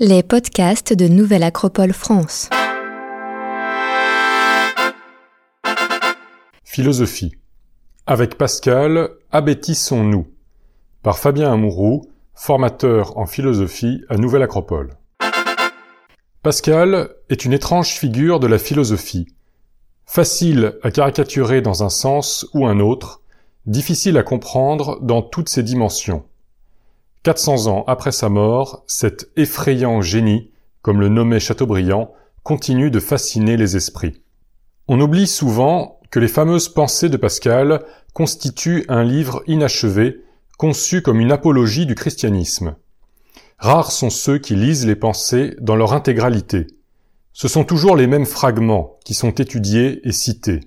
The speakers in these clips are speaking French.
Les podcasts de Nouvelle Acropole France. Philosophie. Avec Pascal, abêtissons-nous. Par Fabien Amouroux, formateur en philosophie à Nouvelle Acropole. Pascal est une étrange figure de la philosophie. Facile à caricaturer dans un sens ou un autre, difficile à comprendre dans toutes ses dimensions. 400 ans après sa mort, cet effrayant génie, comme le nommait Chateaubriand, continue de fasciner les esprits. On oublie souvent que les fameuses pensées de Pascal constituent un livre inachevé, conçu comme une apologie du christianisme. Rares sont ceux qui lisent les pensées dans leur intégralité. Ce sont toujours les mêmes fragments qui sont étudiés et cités.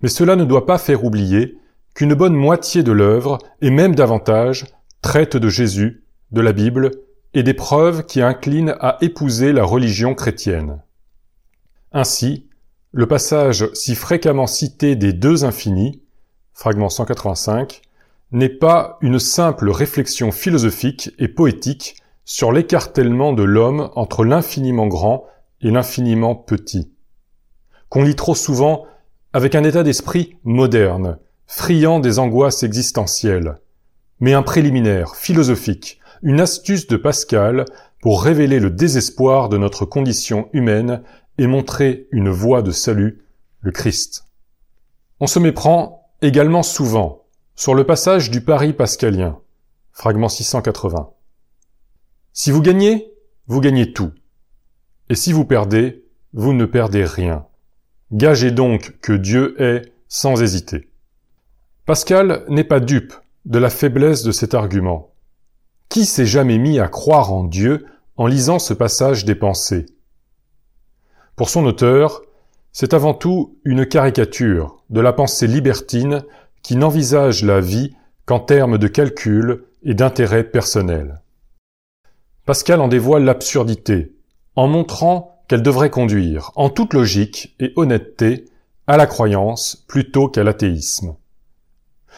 Mais cela ne doit pas faire oublier qu'une bonne moitié de l'œuvre, et même davantage, traite de Jésus, de la Bible et des preuves qui inclinent à épouser la religion chrétienne. Ainsi, le passage si fréquemment cité des deux infinis, fragment 185, n'est pas une simple réflexion philosophique et poétique sur l'écartèlement de l'homme entre l'infiniment grand et l'infiniment petit, qu'on lit trop souvent avec un état d'esprit moderne, friand des angoisses existentielles, mais un préliminaire philosophique, une astuce de Pascal pour révéler le désespoir de notre condition humaine et montrer une voie de salut, le Christ. On se méprend également souvent sur le passage du Paris pascalien, fragment 680. Si vous gagnez, vous gagnez tout. Et si vous perdez, vous ne perdez rien. Gagez donc que Dieu est sans hésiter. Pascal n'est pas dupe de la faiblesse de cet argument. Qui s'est jamais mis à croire en Dieu en lisant ce passage des pensées? Pour son auteur, c'est avant tout une caricature de la pensée libertine qui n'envisage la vie qu'en termes de calcul et d'intérêt personnel. Pascal en dévoile l'absurdité, en montrant qu'elle devrait conduire, en toute logique et honnêteté, à la croyance plutôt qu'à l'athéisme.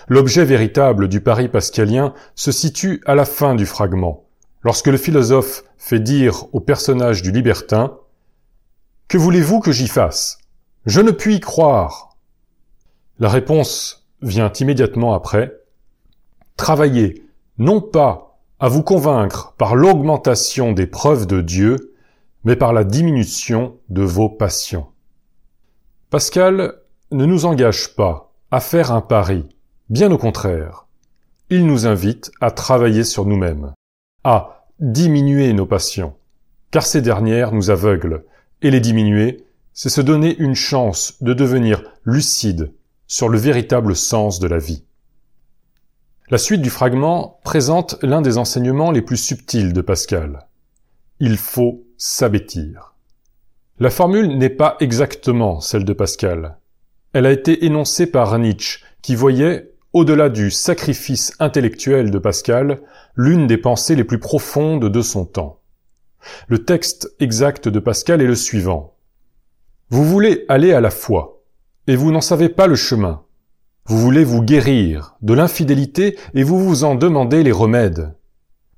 L'objet véritable du pari pascalien se situe à la fin du fragment, lorsque le philosophe fait dire au personnage du libertin Que voulez-vous que j'y fasse? Je ne puis croire. La réponse vient immédiatement après. Travaillez non pas à vous convaincre par l'augmentation des preuves de Dieu, mais par la diminution de vos passions. Pascal ne nous engage pas à faire un pari, Bien au contraire, il nous invite à travailler sur nous-mêmes, à diminuer nos passions, car ces dernières nous aveuglent, et les diminuer, c'est se donner une chance de devenir lucide sur le véritable sens de la vie. La suite du fragment présente l'un des enseignements les plus subtils de Pascal. Il faut s'abêtir. La formule n'est pas exactement celle de Pascal. Elle a été énoncée par Nietzsche, qui voyait au-delà du sacrifice intellectuel de Pascal, l'une des pensées les plus profondes de son temps. Le texte exact de Pascal est le suivant. Vous voulez aller à la foi, et vous n'en savez pas le chemin. Vous voulez vous guérir de l'infidélité et vous vous en demandez les remèdes.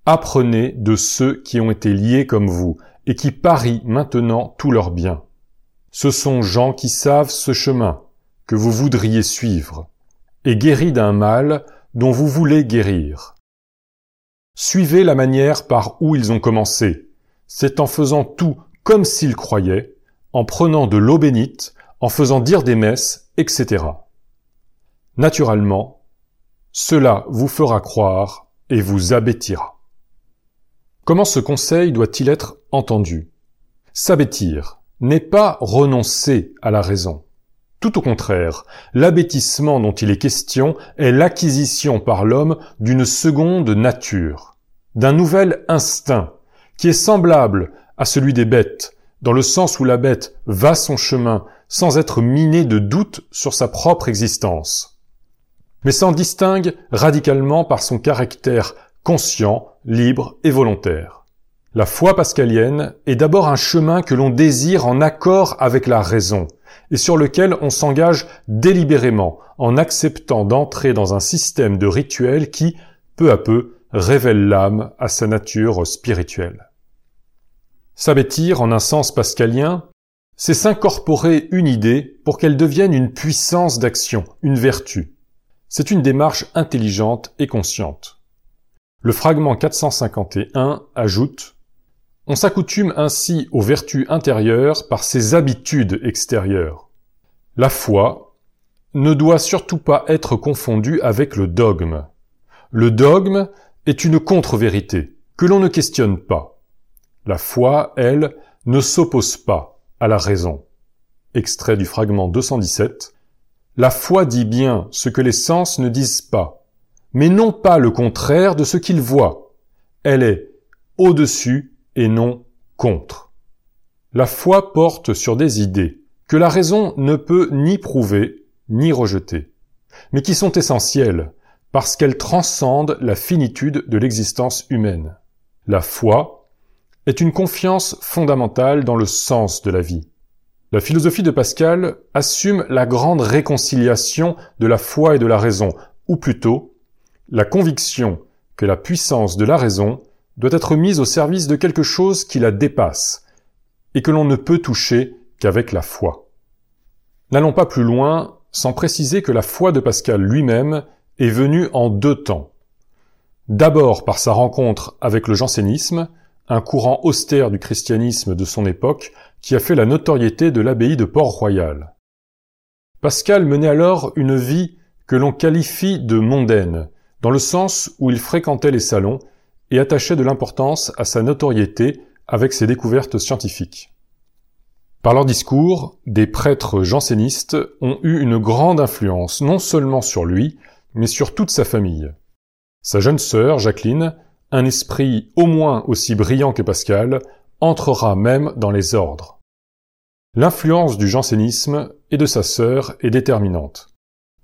Apprenez de ceux qui ont été liés comme vous et qui parient maintenant tous leurs biens. Ce sont gens qui savent ce chemin que vous voudriez suivre et guéri d'un mal dont vous voulez guérir. Suivez la manière par où ils ont commencé. C'est en faisant tout comme s'ils croyaient, en prenant de l'eau bénite, en faisant dire des messes, etc. Naturellement, cela vous fera croire et vous abêtira. Comment ce conseil doit-il être entendu? S'abêtir n'est pas renoncer à la raison. Tout au contraire, l'abêtissement dont il est question est l'acquisition par l'homme d'une seconde nature, d'un nouvel instinct, qui est semblable à celui des bêtes, dans le sens où la bête va son chemin sans être minée de doute sur sa propre existence, mais s'en distingue radicalement par son caractère conscient, libre et volontaire. La foi pascalienne est d'abord un chemin que l'on désire en accord avec la raison, et sur lequel on s'engage délibérément en acceptant d'entrer dans un système de rituels qui, peu à peu, révèle l'âme à sa nature spirituelle. S'abêtir en un sens pascalien, c'est s'incorporer une idée pour qu'elle devienne une puissance d'action, une vertu. C'est une démarche intelligente et consciente. Le fragment 451 ajoute On s'accoutume ainsi aux vertus intérieures par ses habitudes extérieures. La foi ne doit surtout pas être confondue avec le dogme. Le dogme est une contre-vérité que l'on ne questionne pas. La foi, elle, ne s'oppose pas à la raison. Extrait du fragment 217. La foi dit bien ce que les sens ne disent pas, mais non pas le contraire de ce qu'ils voient. Elle est au-dessus et non contre. La foi porte sur des idées que la raison ne peut ni prouver ni rejeter, mais qui sont essentielles parce qu'elles transcendent la finitude de l'existence humaine. La foi est une confiance fondamentale dans le sens de la vie. La philosophie de Pascal assume la grande réconciliation de la foi et de la raison, ou plutôt la conviction que la puissance de la raison doit être mise au service de quelque chose qui la dépasse, et que l'on ne peut toucher qu'avec la foi. N'allons pas plus loin sans préciser que la foi de Pascal lui-même est venue en deux temps. D'abord par sa rencontre avec le jansénisme, un courant austère du christianisme de son époque qui a fait la notoriété de l'abbaye de Port-Royal. Pascal menait alors une vie que l'on qualifie de mondaine, dans le sens où il fréquentait les salons et attachait de l'importance à sa notoriété avec ses découvertes scientifiques. Par leur discours, des prêtres jansénistes ont eu une grande influence non seulement sur lui, mais sur toute sa famille. Sa jeune sœur, Jacqueline, un esprit au moins aussi brillant que Pascal entrera même dans les ordres. L'influence du jansénisme et de sa sœur est déterminante.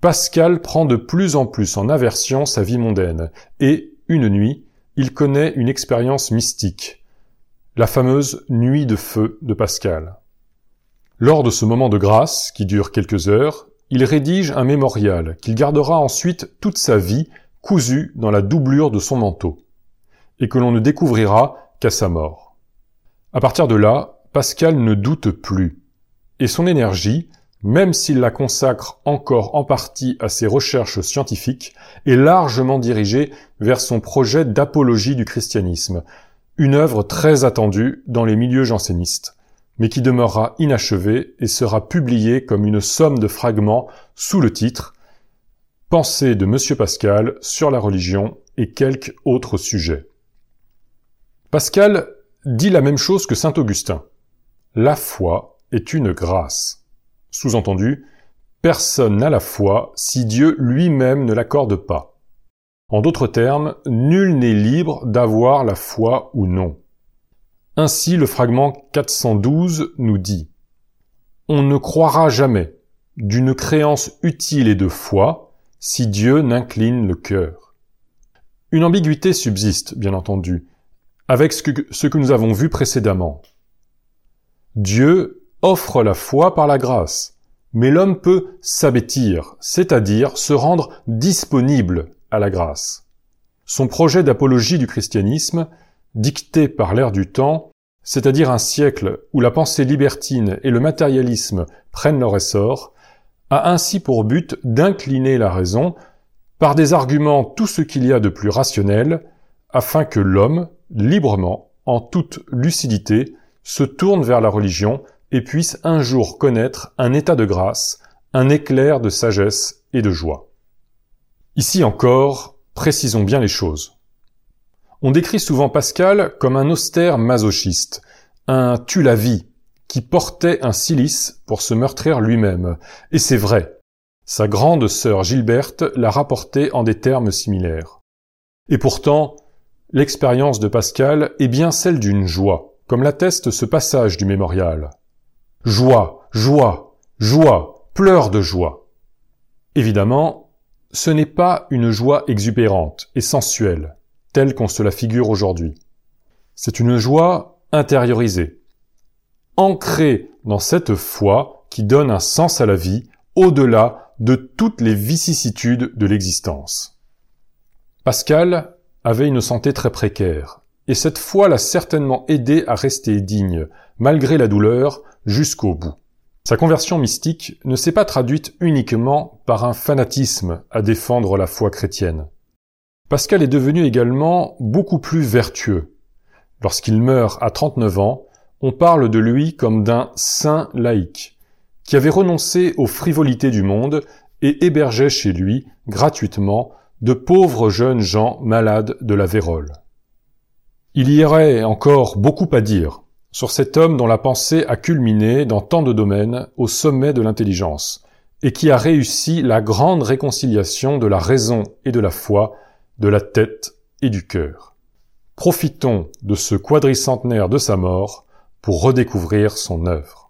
Pascal prend de plus en plus en aversion sa vie mondaine, et, une nuit, il connaît une expérience mystique, la fameuse nuit de feu de Pascal. Lors de ce moment de grâce, qui dure quelques heures, il rédige un mémorial qu'il gardera ensuite toute sa vie cousu dans la doublure de son manteau et que l'on ne découvrira qu'à sa mort. À partir de là, Pascal ne doute plus, et son énergie, même s'il la consacre encore en partie à ses recherches scientifiques, est largement dirigée vers son projet d'apologie du christianisme, une œuvre très attendue dans les milieux jansénistes, mais qui demeurera inachevée et sera publiée comme une somme de fragments sous le titre Pensée de M. Pascal sur la religion et quelques autres sujets. Pascal dit la même chose que saint Augustin. La foi est une grâce. Sous-entendu, personne n'a la foi si Dieu lui-même ne l'accorde pas. En d'autres termes, nul n'est libre d'avoir la foi ou non. Ainsi, le fragment 412 nous dit On ne croira jamais d'une créance utile et de foi si Dieu n'incline le cœur. Une ambiguïté subsiste, bien entendu, avec ce que, ce que nous avons vu précédemment. Dieu offre la foi par la grâce, mais l'homme peut s'abêtir, c'est-à-dire se rendre disponible à la grâce. Son projet d'apologie du christianisme, dicté par l'ère du temps, c'est-à-dire un siècle où la pensée libertine et le matérialisme prennent leur essor, a ainsi pour but d'incliner la raison par des arguments tout ce qu'il y a de plus rationnel, afin que l'homme, librement, en toute lucidité, se tourne vers la religion et puisse un jour connaître un état de grâce, un éclair de sagesse et de joie. Ici encore, précisons bien les choses. On décrit souvent Pascal comme un austère masochiste, un tue-la-vie, qui portait un cilice pour se meurtrir lui-même. Et c'est vrai. Sa grande sœur Gilberte l'a rapporté en des termes similaires. Et pourtant, L'expérience de Pascal est bien celle d'une joie, comme l'atteste ce passage du mémorial. Joie, joie, joie, pleure de joie. Évidemment, ce n'est pas une joie exubérante et sensuelle, telle qu'on se la figure aujourd'hui. C'est une joie intériorisée, ancrée dans cette foi qui donne un sens à la vie au-delà de toutes les vicissitudes de l'existence. Pascal avait une santé très précaire, et cette foi l'a certainement aidé à rester digne, malgré la douleur, jusqu'au bout. Sa conversion mystique ne s'est pas traduite uniquement par un fanatisme à défendre la foi chrétienne. Pascal est devenu également beaucoup plus vertueux. Lorsqu'il meurt à 39 ans, on parle de lui comme d'un saint laïque, qui avait renoncé aux frivolités du monde et hébergeait chez lui, gratuitement, de pauvres jeunes gens malades de la vérole. Il y aurait encore beaucoup à dire sur cet homme dont la pensée a culminé dans tant de domaines au sommet de l'intelligence, et qui a réussi la grande réconciliation de la raison et de la foi, de la tête et du cœur. Profitons de ce quadricentenaire de sa mort pour redécouvrir son œuvre.